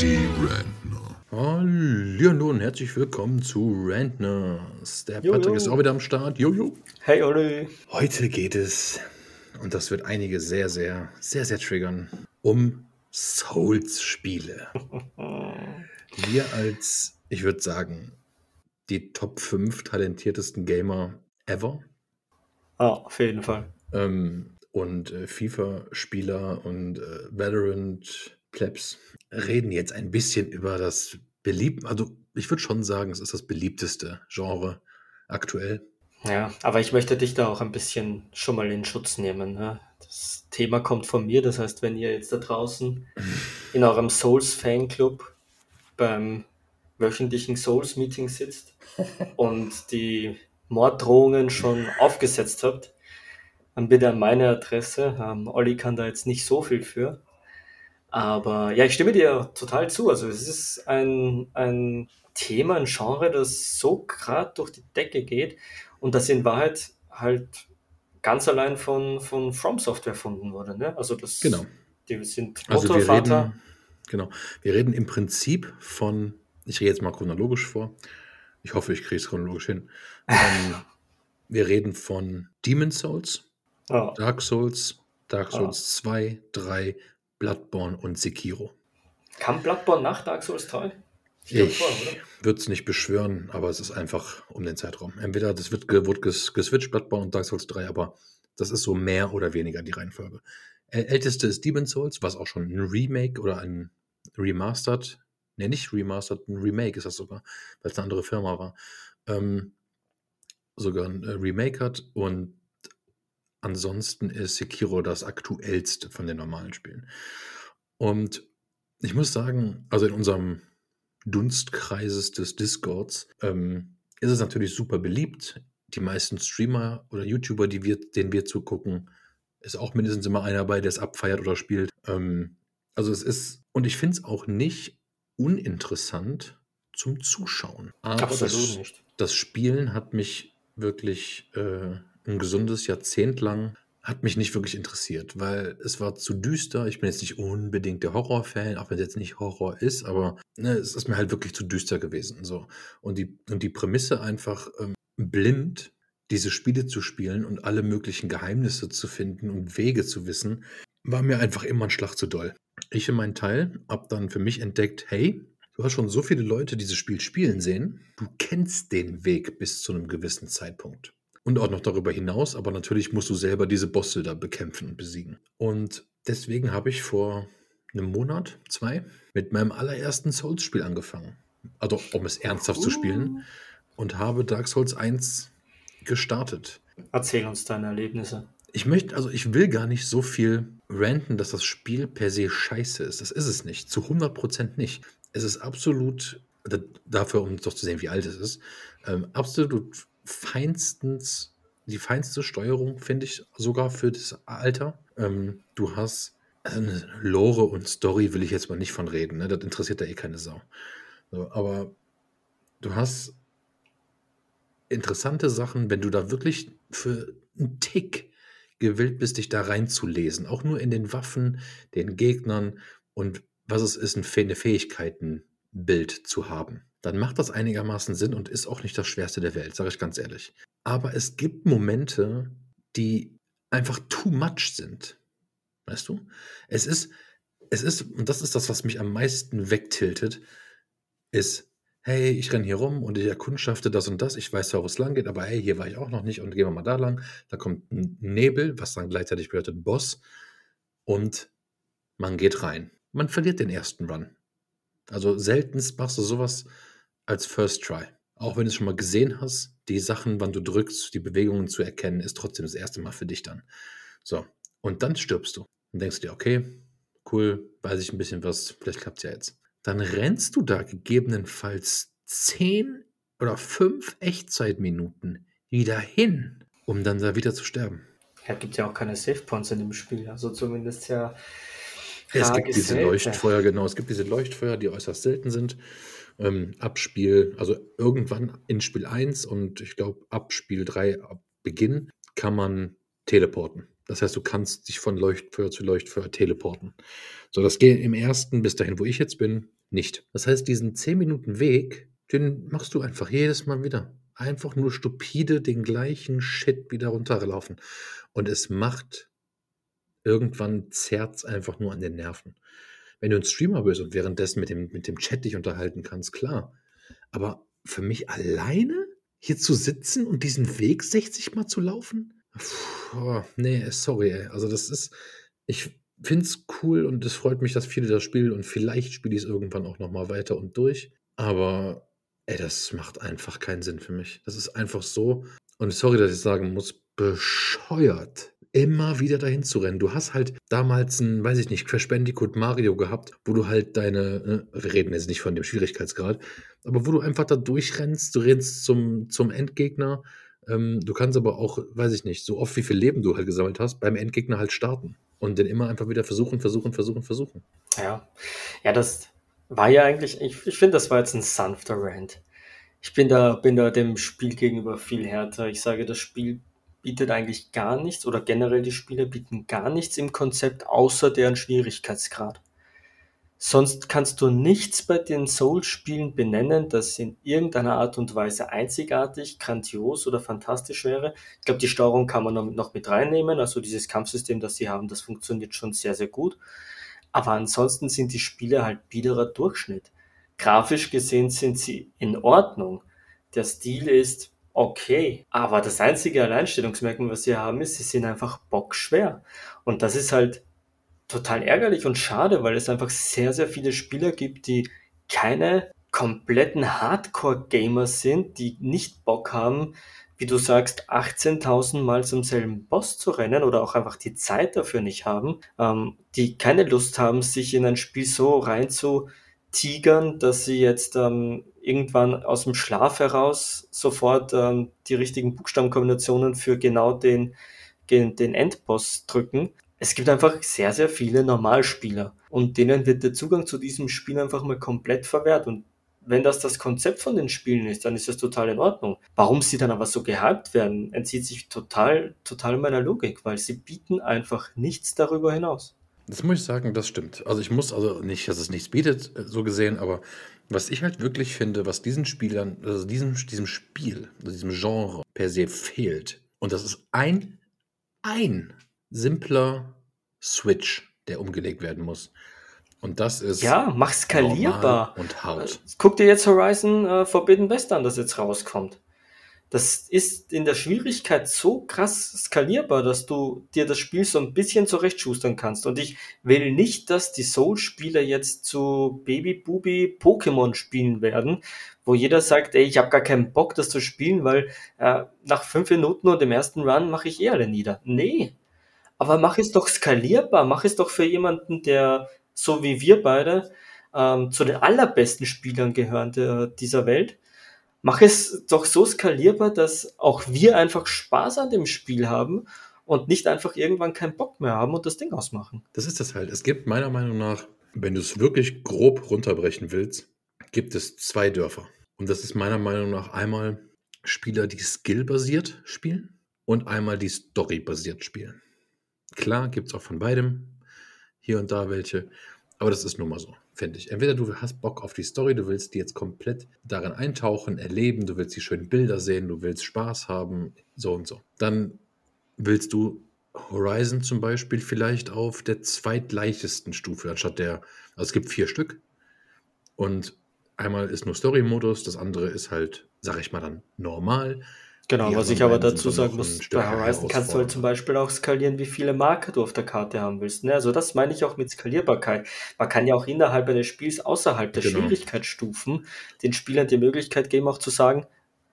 Die Rentner. Hallo und herzlich willkommen zu Rantners. Der Jojo. Patrick ist auch wieder am Start. Jojo. Hey Olli. Heute geht es, und das wird einige sehr, sehr, sehr, sehr triggern, um Souls-Spiele. Wir als, ich würde sagen, die Top 5 talentiertesten Gamer ever Ah, auf jeden Fall. ähm, und äh, FIFA-Spieler und äh, Valorant Plebs reden jetzt ein bisschen über das beliebte, also ich würde schon sagen, es ist das beliebteste Genre aktuell. Ja, aber ich möchte dich da auch ein bisschen schon mal in Schutz nehmen. Ne? Das Thema kommt von mir, das heißt, wenn ihr jetzt da draußen in eurem Souls-Fanclub beim wöchentlichen Souls-Meeting sitzt und die Morddrohungen schon aufgesetzt habt, dann bitte an meine Adresse. Ähm, Olli kann da jetzt nicht so viel für. Aber ja, ich stimme dir total zu. Also es ist ein, ein Thema, ein Genre, das so gerade durch die Decke geht und das in Wahrheit halt ganz allein von, von From Software erfunden wurde. Ne? Also das, Genau. die sind Also wir Motorvater. reden, genau, wir reden im Prinzip von, ich rede jetzt mal chronologisch vor. Ich hoffe, ich kriege es chronologisch hin. Ähm, wir reden von Demon Souls, Ja, Dark Souls, Dark. Souls 2, 3, Bloodborne und Sekiro. kam Bloodborne nach Dark Souls 3? glaub Ich würde es nicht beschwören, aber es ist einfach um den Zeitraum. Entweder das wird, wird ges, geswitcht, Bloodborne und Dark Souls 3, aber das ist so mehr oder weniger die Reihenfolge. Äl- Älteste ist Demon Souls, was auch schon ein Remake oder ein Remastered, ne, nicht Remastered, ein Remake ist das sogar, weil es eine andere Firma war, ähm, sogar ein äh, Remake hat und ansonsten ist Sekiro das aktuellste von den normalen Spielen. Und ich muss sagen, also in unserem Dunstkreises des Discords ähm, ist es natürlich super beliebt. Die meisten Streamer oder YouTuber, die wir, denen wir zugucken, ist auch mindestens immer einer dabei, der es abfeiert oder spielt. Ähm, also es ist, und ich finde es auch nicht uninteressant zum Zuschauen. Aber Absolut das, nicht. das Spielen hat mich wirklich äh, ein gesundes Jahrzehnt lang hat mich nicht wirklich interessiert, weil es war zu düster. Ich bin jetzt nicht unbedingt der Horrorfan, auch wenn es jetzt nicht Horror ist, aber ne, es ist mir halt wirklich zu düster gewesen. So. Und, die, und die Prämisse einfach ähm, blind diese Spiele zu spielen und alle möglichen Geheimnisse zu finden und Wege zu wissen, war mir einfach immer ein Schlag zu doll. Ich in meinen Teil habe dann für mich entdeckt, hey, du hast schon so viele Leute dieses Spiel spielen sehen, du kennst den Weg bis zu einem gewissen Zeitpunkt. Und auch noch darüber hinaus, aber natürlich musst du selber diese Bosse da bekämpfen und besiegen. Und deswegen habe ich vor einem Monat, zwei, mit meinem allerersten Souls-Spiel angefangen. Also, um es ernsthaft zu spielen. Und habe Dark Souls 1 gestartet. Erzähl uns deine Erlebnisse. Ich möchte, also ich will gar nicht so viel ranten, dass das Spiel per se scheiße ist. Das ist es nicht. Zu 100% nicht. Es ist absolut, da- dafür, um doch zu sehen, wie alt es ist, ähm, absolut feinstens, die feinste Steuerung, finde ich, sogar für das Alter. Ähm, du hast also Lore und Story will ich jetzt mal nicht von reden, ne? Das interessiert da eh keine Sau. So, aber du hast interessante Sachen, wenn du da wirklich für einen Tick gewillt bist, dich da reinzulesen. Auch nur in den Waffen, den Gegnern und was es ist, ein Fähigkeitenbild zu haben. Dann macht das einigermaßen Sinn und ist auch nicht das Schwerste der Welt, sage ich ganz ehrlich. Aber es gibt Momente, die einfach too much sind. Weißt du? Es ist, es ist, und das ist das, was mich am meisten wegtiltet, ist, hey, ich renne hier rum und ich erkundschafte das und das, ich weiß wo es lang geht, aber hey, hier war ich auch noch nicht und gehen wir mal da lang. Da kommt ein Nebel, was dann gleichzeitig bedeutet Boss und man geht rein. Man verliert den ersten Run. Also seltenst machst du sowas als First Try. Auch wenn du es schon mal gesehen hast, die Sachen, wann du drückst, die Bewegungen zu erkennen, ist trotzdem das erste Mal für dich dann. So, und dann stirbst du und denkst dir, okay, cool, weiß ich ein bisschen was, vielleicht klappt es ja jetzt. Dann rennst du da gegebenenfalls 10 oder 5 Echtzeitminuten wieder hin, um dann da wieder zu sterben. Ja, gibt ja auch keine Save Points in dem Spiel. Also zumindest ja. Es gibt diese gesellte. Leuchtfeuer, genau, es gibt diese Leuchtfeuer, die äußerst selten sind. Ähm, ab Spiel, also irgendwann in Spiel 1 und ich glaube ab Spiel 3, ab Beginn, kann man teleporten. Das heißt, du kannst dich von Leuchtfeuer zu Leuchtfeuer teleporten. So, das geht im ersten bis dahin, wo ich jetzt bin, nicht. Das heißt, diesen 10 Minuten Weg, den machst du einfach jedes Mal wieder. Einfach nur stupide den gleichen Shit wieder runterlaufen. Und es macht irgendwann zerrt's einfach nur an den Nerven. Wenn du ein Streamer bist und währenddessen mit dem, mit dem Chat dich unterhalten kannst, klar. Aber für mich alleine hier zu sitzen und diesen Weg 60 Mal zu laufen? Puh, nee, sorry, ey. Also das ist, ich finde es cool und es freut mich, dass viele das spielen und vielleicht spiele ich es irgendwann auch nochmal weiter und durch. Aber ey, das macht einfach keinen Sinn für mich. Das ist einfach so, und sorry, dass ich sagen muss, bescheuert immer wieder dahin zu rennen. Du hast halt damals ein, weiß ich nicht, Crash Bandicoot Mario gehabt, wo du halt deine, ne, wir reden jetzt nicht von dem Schwierigkeitsgrad, aber wo du einfach da durchrennst, du rennst zum, zum Endgegner. Ähm, du kannst aber auch, weiß ich nicht, so oft wie viel Leben du halt gesammelt hast, beim Endgegner halt starten und den immer einfach wieder versuchen, versuchen, versuchen, versuchen. Ja, ja, das war ja eigentlich, ich, ich finde, das war jetzt ein sanfter Rant. Ich bin da, bin da dem Spiel gegenüber viel härter. Ich sage, das Spiel bietet eigentlich gar nichts oder generell die Spiele bieten gar nichts im Konzept außer deren Schwierigkeitsgrad. Sonst kannst du nichts bei den Souls-Spielen benennen, das in irgendeiner Art und Weise einzigartig, grandios oder fantastisch wäre. Ich glaube, die Steuerung kann man noch mit reinnehmen. Also dieses Kampfsystem, das sie haben, das funktioniert schon sehr, sehr gut. Aber ansonsten sind die Spiele halt biederer Durchschnitt. Grafisch gesehen sind sie in Ordnung. Der Stil ist okay. Aber das einzige Alleinstellungsmerkmal, was sie haben, ist, sie sind einfach bockschwer. Und das ist halt total ärgerlich und schade, weil es einfach sehr, sehr viele Spieler gibt, die keine kompletten Hardcore-Gamer sind, die nicht Bock haben, wie du sagst, 18.000 Mal zum selben Boss zu rennen oder auch einfach die Zeit dafür nicht haben, ähm, die keine Lust haben, sich in ein Spiel so rein zu tigern, dass sie jetzt ähm, irgendwann aus dem Schlaf heraus sofort ähm, die richtigen Buchstabenkombinationen für genau den, den, Endboss drücken. Es gibt einfach sehr, sehr viele Normalspieler und denen wird der Zugang zu diesem Spiel einfach mal komplett verwehrt. Und wenn das das Konzept von den Spielen ist, dann ist das total in Ordnung. Warum sie dann aber so gehypt werden, entzieht sich total, total meiner Logik, weil sie bieten einfach nichts darüber hinaus. Das muss ich sagen, das stimmt. Also ich muss also nicht, dass es nichts bietet, äh, so gesehen, aber was ich halt wirklich finde, was diesen Spielern, also diesem, diesem Spiel, also diesem Genre per se fehlt, und das ist ein, ein simpler Switch, der umgelegt werden muss. Und das ist. Ja, mach skalierbar. Und hart. Guck dir jetzt Horizon äh, Forbidden West an, das jetzt rauskommt das ist in der Schwierigkeit so krass skalierbar, dass du dir das Spiel so ein bisschen zurechtschustern kannst. Und ich will nicht, dass die Soul-Spieler jetzt zu Baby-Bubi-Pokémon spielen werden, wo jeder sagt, ey, ich habe gar keinen Bock, das zu spielen, weil äh, nach fünf Minuten und dem ersten Run mache ich eh alle nieder. Nee. Aber mach es doch skalierbar, mach es doch für jemanden, der so wie wir beide ähm, zu den allerbesten Spielern gehören der, dieser Welt mach es doch so skalierbar, dass auch wir einfach Spaß an dem Spiel haben und nicht einfach irgendwann keinen Bock mehr haben und das Ding ausmachen. Das ist das halt. Es gibt meiner Meinung nach, wenn du es wirklich grob runterbrechen willst, gibt es zwei Dörfer. Und das ist meiner Meinung nach einmal Spieler, die skillbasiert spielen und einmal die storybasiert spielen. Klar, gibt es auch von beidem hier und da welche, aber das ist nun mal so finde ich. Entweder du hast Bock auf die Story, du willst die jetzt komplett darin eintauchen, erleben, du willst die schönen Bilder sehen, du willst Spaß haben, so und so. Dann willst du Horizon zum Beispiel vielleicht auf der zweitleichtesten Stufe, anstatt der, also es gibt vier Stück. Und einmal ist nur Story-Modus, das andere ist halt, sag ich mal dann, normal. Genau, was ich aber dazu sagen muss, bei Horizon kannst du halt zum Beispiel auch skalieren, wie viele Marker du auf der Karte haben willst. Ne? Also das meine ich auch mit Skalierbarkeit. Man kann ja auch innerhalb eines Spiels, außerhalb der genau. Schwierigkeitsstufen, den Spielern die Möglichkeit geben, auch zu sagen,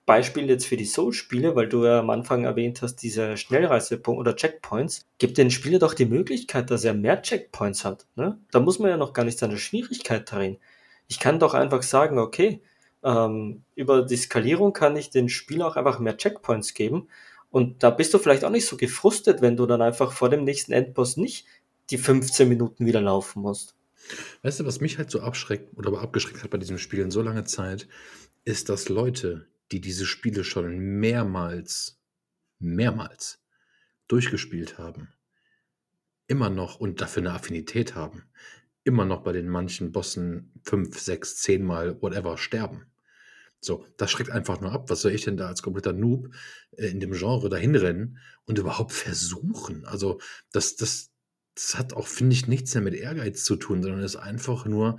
Beispiel jetzt für die Soul-Spiele, weil du ja am Anfang erwähnt hast, diese Schnellreisepunkte oder Checkpoints, gibt den Spieler doch die Möglichkeit, dass er mehr Checkpoints hat. Ne? Da muss man ja noch gar nicht seine Schwierigkeit drehen. Ich kann doch einfach sagen, okay, ähm, über die Skalierung kann ich den Spieler auch einfach mehr Checkpoints geben. Und da bist du vielleicht auch nicht so gefrustet, wenn du dann einfach vor dem nächsten Endboss nicht die 15 Minuten wieder laufen musst. Weißt du, was mich halt so abschreckt oder abgeschreckt hat bei diesem Spiel in so langer Zeit, ist, dass Leute, die diese Spiele schon mehrmals, mehrmals durchgespielt haben, immer noch und dafür eine Affinität haben, immer noch bei den manchen Bossen fünf, sechs, zehnmal, whatever, sterben. So, das schreckt einfach nur ab. Was soll ich denn da als kompletter Noob äh, in dem Genre dahin rennen und überhaupt versuchen? Also, das, das, das hat auch, finde ich, nichts mehr mit Ehrgeiz zu tun, sondern ist einfach nur,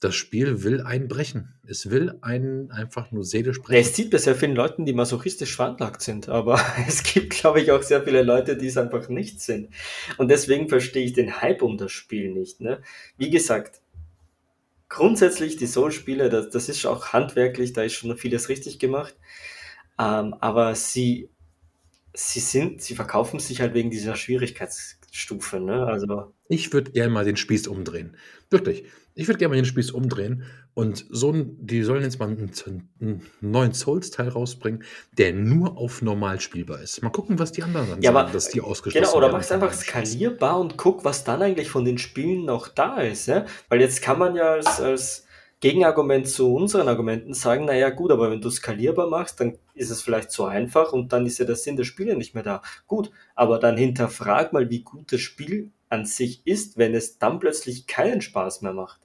das Spiel will einen brechen. Es will einen einfach nur seelisch brechen. es sieht bei sehr vielen Leuten, die masochistisch veranlagt sind, aber es gibt, glaube ich, auch sehr viele Leute, die es einfach nicht sind. Und deswegen verstehe ich den Hype um das Spiel nicht. Ne? Wie gesagt, grundsätzlich die Soul-Spiele, das, das ist auch handwerklich, da ist schon vieles richtig gemacht. Ähm, aber sie, sie sind, sie verkaufen sich halt wegen dieser Schwierigkeitsstufe. Ne? Also Ich würde gerne mal den Spieß umdrehen. Wirklich. Ich würde gerne mal den Spieß umdrehen und so ein, die sollen jetzt mal einen, einen neuen Souls-Teil rausbringen, der nur auf normal spielbar ist. Mal gucken, was die anderen dann Ja, sagen, aber dass die ausgeschlossen Genau, oder mach's von einfach skalierbar und guck, was dann eigentlich von den Spielen noch da ist. Ja? Weil jetzt kann man ja als, als Gegenargument zu unseren Argumenten sagen, naja gut, aber wenn du skalierbar machst, dann ist es vielleicht zu einfach und dann ist ja der Sinn der Spiele nicht mehr da. Gut, aber dann hinterfrag mal, wie gut das Spiel an sich ist, wenn es dann plötzlich keinen Spaß mehr macht.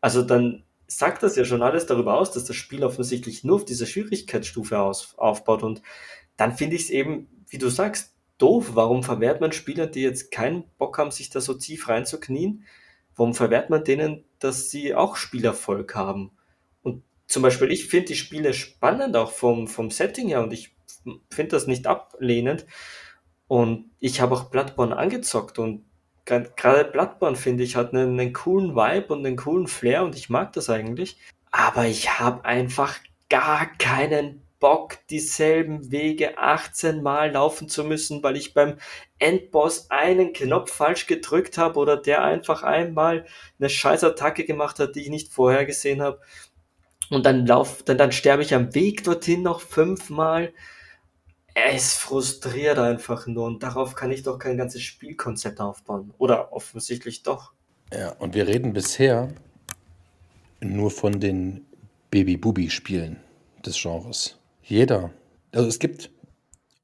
Also dann sagt das ja schon alles darüber aus, dass das Spiel offensichtlich nur auf dieser Schwierigkeitsstufe aus, aufbaut. Und dann finde ich es eben, wie du sagst, doof. Warum verwehrt man Spieler, die jetzt keinen Bock haben, sich da so tief reinzuknien? Warum verwehrt man denen, dass sie auch Spielerfolg haben? Und zum Beispiel, ich finde die Spiele spannend, auch vom, vom Setting her, und ich finde das nicht ablehnend. Und ich habe auch Bloodborne angezockt und gerade Bloodborne, finde ich, hat einen, einen coolen Vibe und einen coolen Flair und ich mag das eigentlich. Aber ich habe einfach gar keinen Bock, dieselben Wege 18 Mal laufen zu müssen, weil ich beim Endboss einen Knopf falsch gedrückt habe oder der einfach einmal eine scheiß Attacke gemacht hat, die ich nicht vorher gesehen habe. Und dann lauf, dann, dann sterbe ich am Weg dorthin noch fünfmal. Es frustriert einfach nur und darauf kann ich doch kein ganzes Spielkonzept aufbauen. Oder offensichtlich doch. Ja, und wir reden bisher nur von den Baby-Bubi-Spielen des Genres. Jeder, also es gibt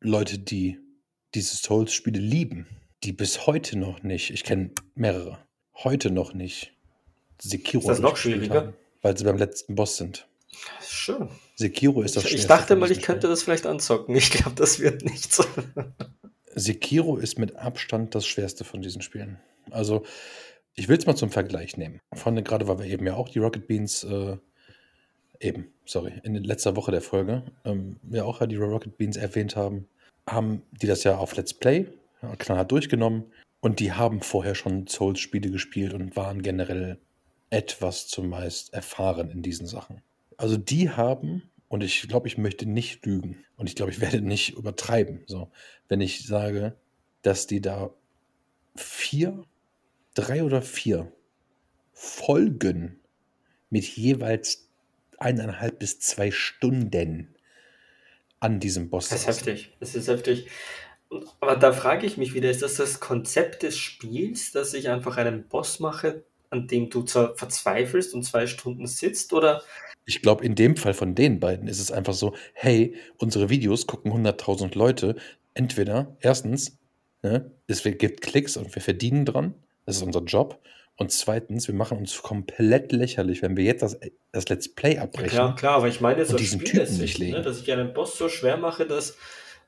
Leute, die diese Souls-Spiele lieben, die bis heute noch nicht, ich kenne mehrere, heute noch nicht Sekiro Ist das noch schwieriger? haben, weil sie beim letzten Boss sind. Schön. Sekiro ist das Ich, ich dachte mal, ich könnte das vielleicht anzocken. Ich glaube, das wird nichts. Sekiro ist mit Abstand das schwerste von diesen Spielen. Also, ich will es mal zum Vergleich nehmen. Von gerade, weil wir eben ja auch die Rocket Beans, äh, eben, sorry, in letzter Woche der Folge, ähm, wir auch ja die Rocket Beans erwähnt haben, haben die das ja auf Let's Play ja, knallhart durchgenommen und die haben vorher schon Souls-Spiele gespielt und waren generell etwas zumeist erfahren in diesen Sachen. Also die haben, und ich glaube, ich möchte nicht lügen und ich glaube, ich werde nicht übertreiben, so, wenn ich sage, dass die da vier, drei oder vier Folgen mit jeweils eineinhalb bis zwei Stunden an diesem Boss Das ist heftig. Das ist heftig. Aber da frage ich mich wieder, ist das das Konzept des Spiels, dass ich einfach einen Boss mache, an dem du zwar verzweifelst und zwei Stunden sitzt? Oder Ich glaube, in dem Fall von den beiden ist es einfach so, hey, unsere Videos gucken 100.000 Leute. Entweder, erstens, ne, es gibt Klicks und wir verdienen dran, das ist unser Job. Und zweitens, wir machen uns komplett lächerlich, wenn wir jetzt das, das Let's Play abbrechen. klar, klar, aber ich meine jetzt aus nicht ne, dass ich einen Boss so schwer mache, dass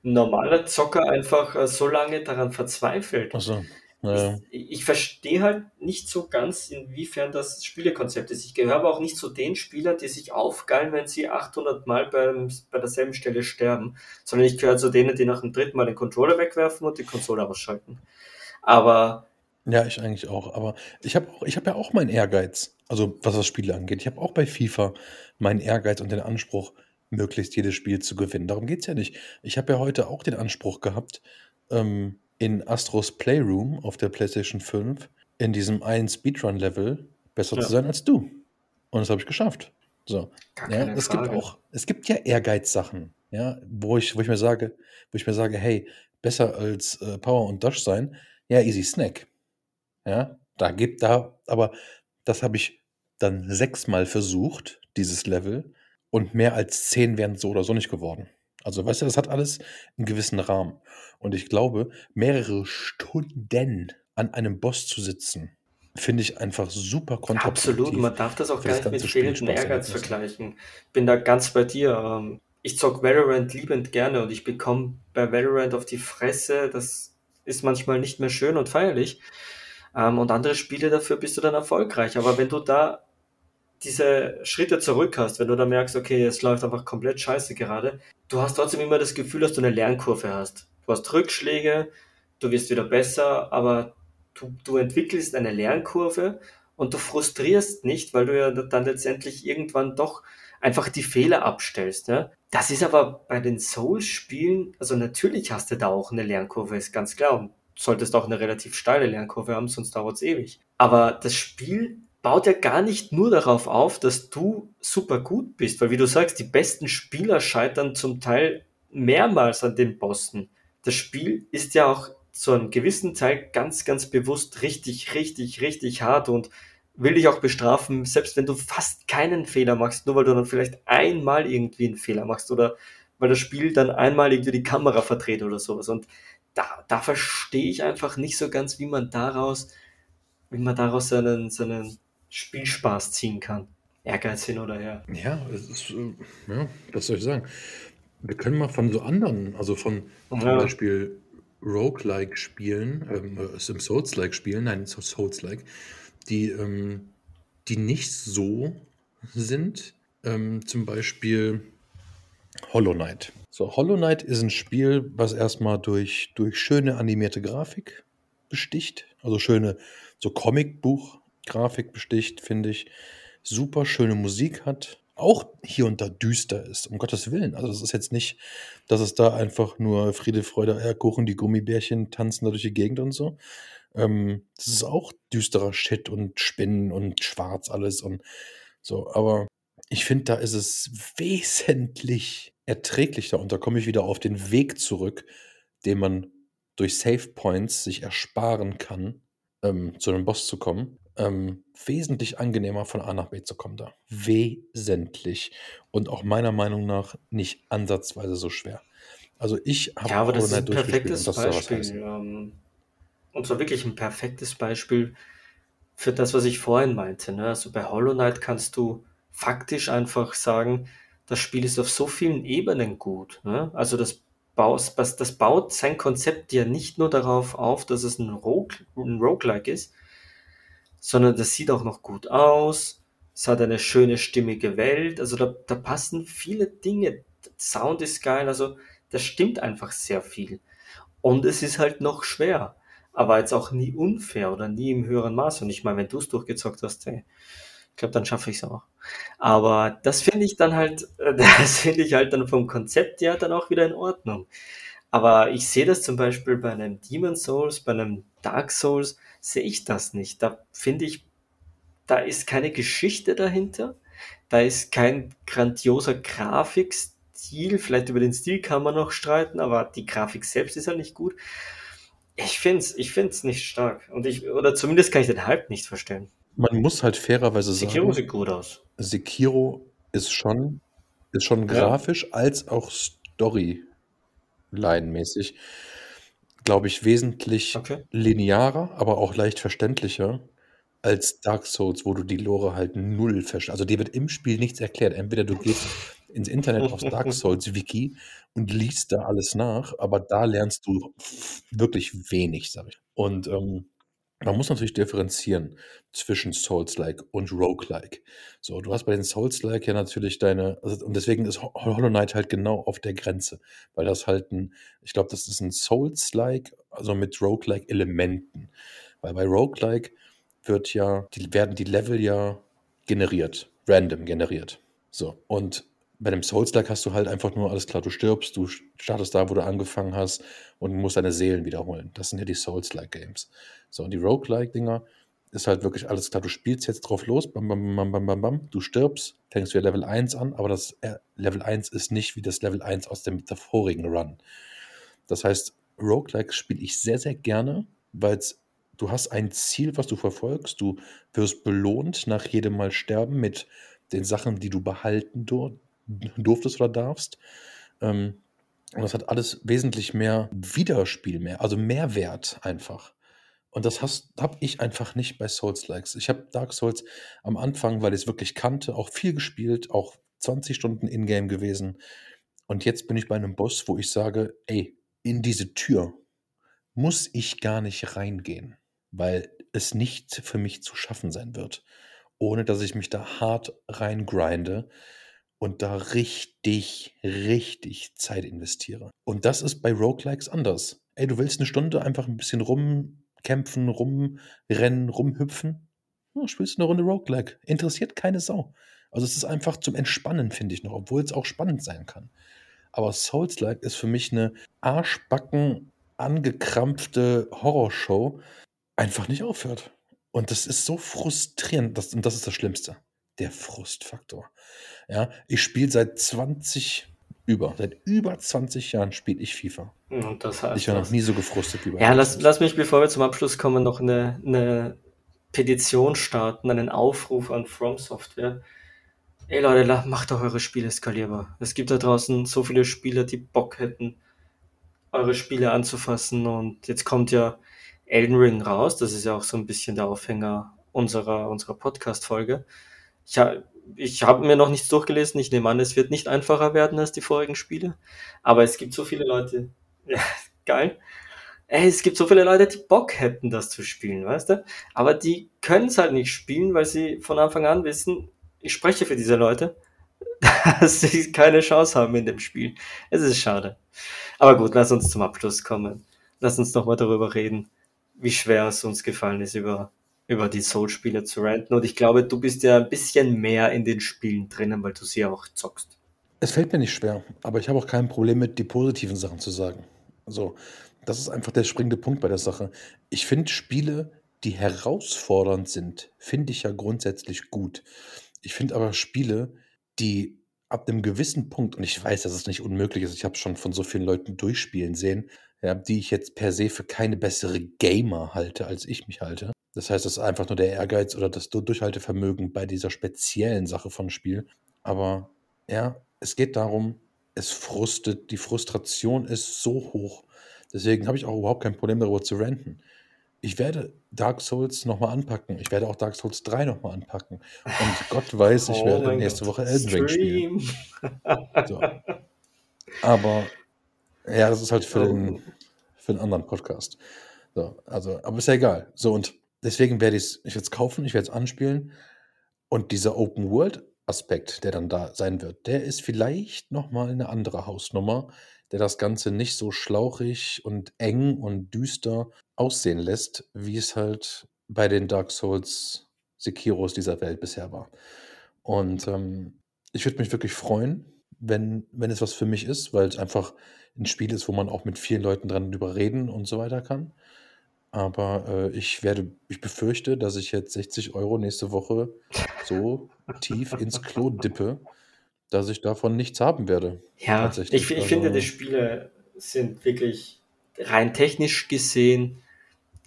ein normaler Zocker einfach äh, so lange daran verzweifelt. Achso. Ja. Ich, ich verstehe halt nicht so ganz, inwiefern das Spielekonzept ist. Ich gehöre aber auch nicht zu den Spielern, die sich aufgeilen, wenn sie 800 Mal beim, bei derselben Stelle sterben, sondern ich gehöre zu denen, die nach dem dritten Mal den Controller wegwerfen und die Konsole ausschalten. Aber Ja, ich eigentlich auch. Aber ich habe ich hab ja auch meinen Ehrgeiz, also was das Spiele angeht. Ich habe auch bei FIFA meinen Ehrgeiz und den Anspruch, möglichst jedes Spiel zu gewinnen. Darum geht es ja nicht. Ich habe ja heute auch den Anspruch gehabt, ähm, in Astros Playroom auf der PlayStation 5 in diesem einen Speedrun-Level besser Ja. zu sein als du. Und das habe ich geschafft. So. Ja, es gibt auch, es gibt ja Ehrgeizsachen, ja, wo ich, wo ich mir sage, wo ich mir sage, hey, besser als äh, Power und Dash sein, ja, easy snack. Ja, da gibt da, aber das habe ich dann sechsmal versucht, dieses Level, und mehr als zehn wären so oder so nicht geworden. Also, weißt du, das hat alles einen gewissen Rahmen. Und ich glaube, mehrere Stunden an einem Boss zu sitzen, finde ich einfach super Absolut, kontraproduktiv man darf das auch gar nicht mit fehlendem Ehrgeiz vergleichen. Bin da ganz bei dir. Ähm, ich zocke Valorant liebend gerne und ich bekomme bei Valorant auf die Fresse. Das ist manchmal nicht mehr schön und feierlich. Ähm, und andere Spiele dafür bist du dann erfolgreich. Aber wenn du da diese Schritte zurück hast, wenn du da merkst, okay, es läuft einfach komplett scheiße gerade, du hast trotzdem immer das Gefühl, dass du eine Lernkurve hast. Du hast Rückschläge, du wirst wieder besser, aber du, du entwickelst eine Lernkurve und du frustrierst nicht, weil du ja dann letztendlich irgendwann doch einfach die Fehler abstellst. Ne? Das ist aber bei den Souls-Spielen, also natürlich hast du da auch eine Lernkurve, ist ganz klar. Und solltest auch eine relativ steile Lernkurve haben, sonst dauert es ewig. Aber das Spiel baut ja gar nicht nur darauf auf, dass du super gut bist, weil wie du sagst, die besten Spieler scheitern zum Teil mehrmals an den Bossen. Das Spiel ist ja auch zu einem gewissen Teil ganz, ganz bewusst richtig, richtig, richtig hart und will dich auch bestrafen, selbst wenn du fast keinen Fehler machst, nur weil du dann vielleicht einmal irgendwie einen Fehler machst oder weil das Spiel dann einmal irgendwie die Kamera verdreht oder sowas. Und da, da verstehe ich einfach nicht so ganz, wie man daraus, wie man daraus seinen, seinen Spielspaß ziehen kann. Ehrgeiz hin oder her. Ja, es ist, äh, ja, was soll ich sagen? Wir können mal von so anderen, also von zum Ja, Beispiel Roguelike-Spielen, ähm, äh, Souls-like-Spielen, nein, so Souls-like, die, ähm, die nicht so sind. Ähm, zum Beispiel Hollow Knight. So, Hollow Knight ist ein Spiel, was erstmal durch, durch schöne animierte Grafik besticht. Also schöne, so Comicbuch-Grafik besticht, finde ich. Super schöne Musik hat. Auch hier und da düster ist, um Gottes Willen. Also, das ist jetzt nicht, dass es da einfach nur Friede, Freude, Eierkuchen, die Gummibärchen tanzen da durch die Gegend und so. Ähm, das ist auch düsterer Shit und Spinnen und schwarz alles und so. Aber ich finde, da ist es wesentlich erträglicher und da komme ich wieder auf den Weg zurück, den man durch Save Points sich ersparen kann, ähm, zu einem Boss zu kommen. Ähm, wesentlich angenehmer von A nach B zu kommen da. Wesentlich. Und auch meiner Meinung nach nicht ansatzweise so schwer. Also ich habe ja, aber das Hollow ist ein perfektes. Beispiel. Ähm, und zwar wirklich ein perfektes Beispiel für das, was ich vorhin meinte. Ne? Also bei Hollow Knight kannst du faktisch einfach sagen, das Spiel ist auf so vielen Ebenen gut. Ne? Also das, baus, das, das baut sein Konzept ja nicht nur darauf auf, dass es ein, Rogue, ein Roguelike ist, sondern das sieht auch noch gut aus. Es hat eine schöne, stimmige Welt. Also da, da passen viele Dinge. Sound ist geil. Also das stimmt einfach sehr viel. Und es ist halt noch schwer. Aber jetzt auch nie unfair oder nie im höheren Maß. Und ich meine, wenn du es durchgezockt hast, ey, ich glaube, dann schaffe ich es auch. Aber das finde ich dann halt, das finde ich halt dann vom Konzept her dann auch wieder in Ordnung. Aber ich sehe das zum Beispiel bei einem Demon Souls, bei einem Dark Souls, sehe ich das nicht. Da finde ich, da ist keine Geschichte dahinter. Da ist kein grandioser Grafikstil. Vielleicht über den Stil kann man noch streiten, aber die Grafik selbst ist halt nicht gut. Ich finde es ich find's nicht stark. Und ich, oder zumindest kann ich den Hype nicht verstehen. Man muss halt fairerweise Sekiro sagen, sieht gut aus. Sekiro ist schon, ist schon Ja. grafisch als auch Storyline-mäßig, glaube ich, wesentlich Okay. linearer, aber auch leicht verständlicher als Dark Souls, wo du die Lore halt null verstehst. Also dir wird im Spiel nichts erklärt. Entweder du gehst ins Internet aufs Dark Souls Wiki und liest da alles nach, aber da lernst du wirklich wenig, sag ich. Und ähm, man muss natürlich differenzieren zwischen Souls-like und Roguelike. So, du hast bei den Souls-like ja natürlich deine, also, und deswegen ist Ho- Hollow Knight halt genau auf der Grenze, weil das halt ein, ich glaube, das ist ein Souls-like, also mit Roguelike-Elementen. Weil bei Roguelike wird ja, die, werden die Level ja generiert, random generiert. So, und bei dem Souls-like hast du halt einfach nur, alles klar, du stirbst, du startest da, wo du angefangen hast und musst deine Seelen wiederholen. Das sind ja die Souls-like Games. So, und die Roguelike-Dinger ist halt wirklich alles klar, du spielst jetzt drauf los, bam, bam, bam, bam, bam, bam, du stirbst, fängst wieder Level 1 an, aber das äh, Level 1 ist nicht wie das Level 1 aus dem davorigen Run. Das heißt, Roguelike spiele ich sehr, sehr gerne, weil du hast ein Ziel, was du verfolgst, du wirst belohnt nach jedem Mal sterben mit den Sachen, die du behalten durftest oder darfst. Ähm, und das hat alles wesentlich mehr Widerspiel mehr, also Mehrwert einfach. Und das habe ich einfach nicht bei Souls-Likes. Ich habe Dark Souls am Anfang, weil ich es wirklich kannte, auch viel gespielt, auch 20 Stunden Ingame gewesen. Und jetzt bin ich bei einem Boss, wo ich sage, ey, in diese Tür muss ich gar nicht reingehen, weil es nicht für mich zu schaffen sein wird, ohne dass ich mich da hart reingrinde und da richtig, richtig Zeit investiere. Und das ist bei Roguelikes anders. Ey, du willst eine Stunde einfach ein bisschen rumkämpfen, rumrennen, rumhüpfen? Ja, spielst eine Runde Roguelike. Interessiert keine Sau. Also es ist einfach zum Entspannen, finde ich noch, obwohl es auch spannend sein kann. Aber Souls-like ist für mich eine Arschbacken angekrampfte Horrorshow, einfach nicht aufhört. Und das ist so frustrierend, das, und das ist das Schlimmste. Der Frustfaktor. Ja, ich spiele seit 20 über, seit über 20 Jahren spiele ich FIFA. Und das heißt ich war noch nie so gefrustet wie bei Ja, lass, lass mich, bevor wir zum Abschluss kommen, noch eine, eine Petition starten, einen Aufruf an From Software. Ey Leute, macht doch eure Spiele skalierbar. Es gibt da draußen so viele Spieler, die Bock hätten, eure Spiele anzufassen. Und jetzt kommt ja Elden Ring raus. Das ist ja auch so ein bisschen der Aufhänger unserer, unserer Podcast-Folge. Ich, ich habe mir noch nichts durchgelesen. Ich nehme an, es wird nicht einfacher werden als die vorigen Spiele. Aber es gibt so viele Leute. Ja, geil. Ey, es gibt so viele Leute, die Bock hätten, das zu spielen, weißt du? Aber die können es halt nicht spielen, weil sie von Anfang an wissen, ich spreche für diese Leute, dass sie keine Chance haben in dem Spiel. Es ist schade. Aber gut, lass uns zum Abschluss kommen. Lass uns nochmal darüber reden, wie schwer es uns gefallen ist, über über die Soul-Spiele zu ranten. Und ich glaube, du bist ja ein bisschen mehr in den Spielen drinnen, weil du sie auch zockst. Es fällt mir nicht schwer, aber ich habe auch kein Problem mit, die positiven Sachen zu sagen. Also, das ist einfach der springende Punkt bei der Sache. Ich finde Spiele, die herausfordernd sind, finde ich ja grundsätzlich gut. Ich finde aber Spiele, die ab einem gewissen Punkt, und ich weiß, dass es nicht unmöglich ist, ich habe schon von so vielen Leuten durchspielen sehen, ja, die ich jetzt per se für keine bessere Gamer halte, als ich mich halte. Das heißt, das ist einfach nur der Ehrgeiz oder das Durchhaltevermögen bei dieser speziellen Sache von Spiel. Aber ja, es geht darum, es frustet, die Frustration ist so hoch. Deswegen habe ich auch überhaupt kein Problem darüber zu renten. Ich werde Dark Souls nochmal anpacken. Ich werde auch Dark Souls 3 nochmal anpacken. Und Gott weiß, ich oh werde nächste Gott. Woche Elden Ring spielen. So. Aber ja, das ist halt für, oh. den, für einen anderen Podcast. So, also, aber ist ja egal. So, und Deswegen werde ich es jetzt kaufen, ich werde es anspielen. Und dieser Open World Aspekt, der dann da sein wird, der ist vielleicht nochmal eine andere Hausnummer, der das Ganze nicht so schlauchig und eng und düster aussehen lässt, wie es halt bei den Dark Souls Sekiros dieser Welt bisher war. Und ähm, ich würde mich wirklich freuen, wenn, wenn es was für mich ist, weil es einfach ein Spiel ist, wo man auch mit vielen Leuten dran drüber reden und so weiter kann. Aber, äh, ich werde ich befürchte, dass ich jetzt 60 Euro nächste Woche so tief ins Klo dippe, dass ich davon nichts haben werde, Ja, ich ich finde, die Spiele sind wirklich rein technisch gesehen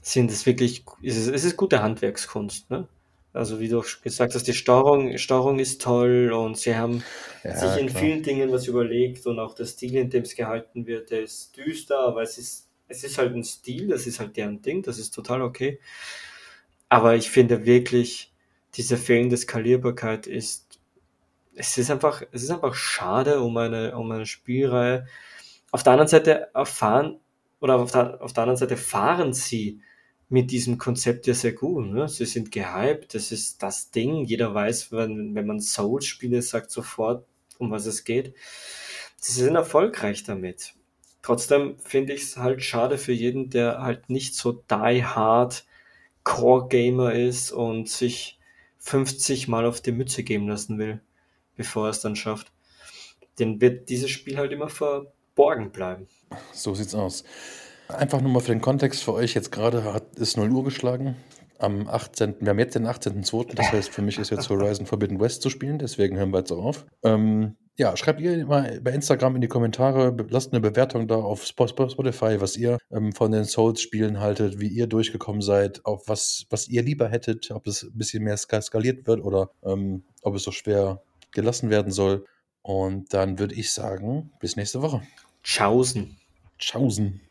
sind es wirklich es ist es ist gute Handwerkskunst, ne? Also, wie du auch gesagt hast, die Steuerung Steuerung ist toll und sie haben sich in klar. vielen Dingen was überlegt und auch der Stil, in dem es gehalten wird, der ist düster, aber es ist es ist halt ein Stil, das ist halt deren Ding, das ist total okay. Aber ich finde wirklich, diese fehlende Skalierbarkeit ist, es ist einfach, es ist einfach schade um eine, um eine Spielreihe. Auf der anderen Seite erfahren, oder auf der, auf der anderen Seite fahren sie mit diesem Konzept ja sehr gut. Ne? Sie sind gehypt, das ist das Ding. Jeder weiß, wenn, wenn man Souls-Spiele sagt sofort, um was es geht. Sie sind erfolgreich damit. Trotzdem finde ich es halt schade für jeden, der halt nicht so die hard Core Gamer ist und sich 50 Mal auf die Mütze geben lassen will, bevor er es dann schafft. Den wird dieses Spiel halt immer verborgen bleiben. So sieht's aus. Einfach nur mal für den Kontext für euch, jetzt gerade hat, ist 0 Uhr geschlagen. Am 18. Wir haben jetzt den 18.02. Das heißt, für mich ist jetzt Horizon Forbidden West zu spielen, deswegen hören wir jetzt auf. Ähm, ja, schreibt ihr mal bei Instagram in die Kommentare, lasst eine Bewertung da auf Spotify, was ihr ähm, von den Souls-Spielen haltet, wie ihr durchgekommen seid, auf was, was ihr lieber hättet, ob es ein bisschen mehr skaliert wird oder ähm, ob es so schwer gelassen werden soll. Und dann würde ich sagen, bis nächste Woche. Tschaußen. Tschaußen.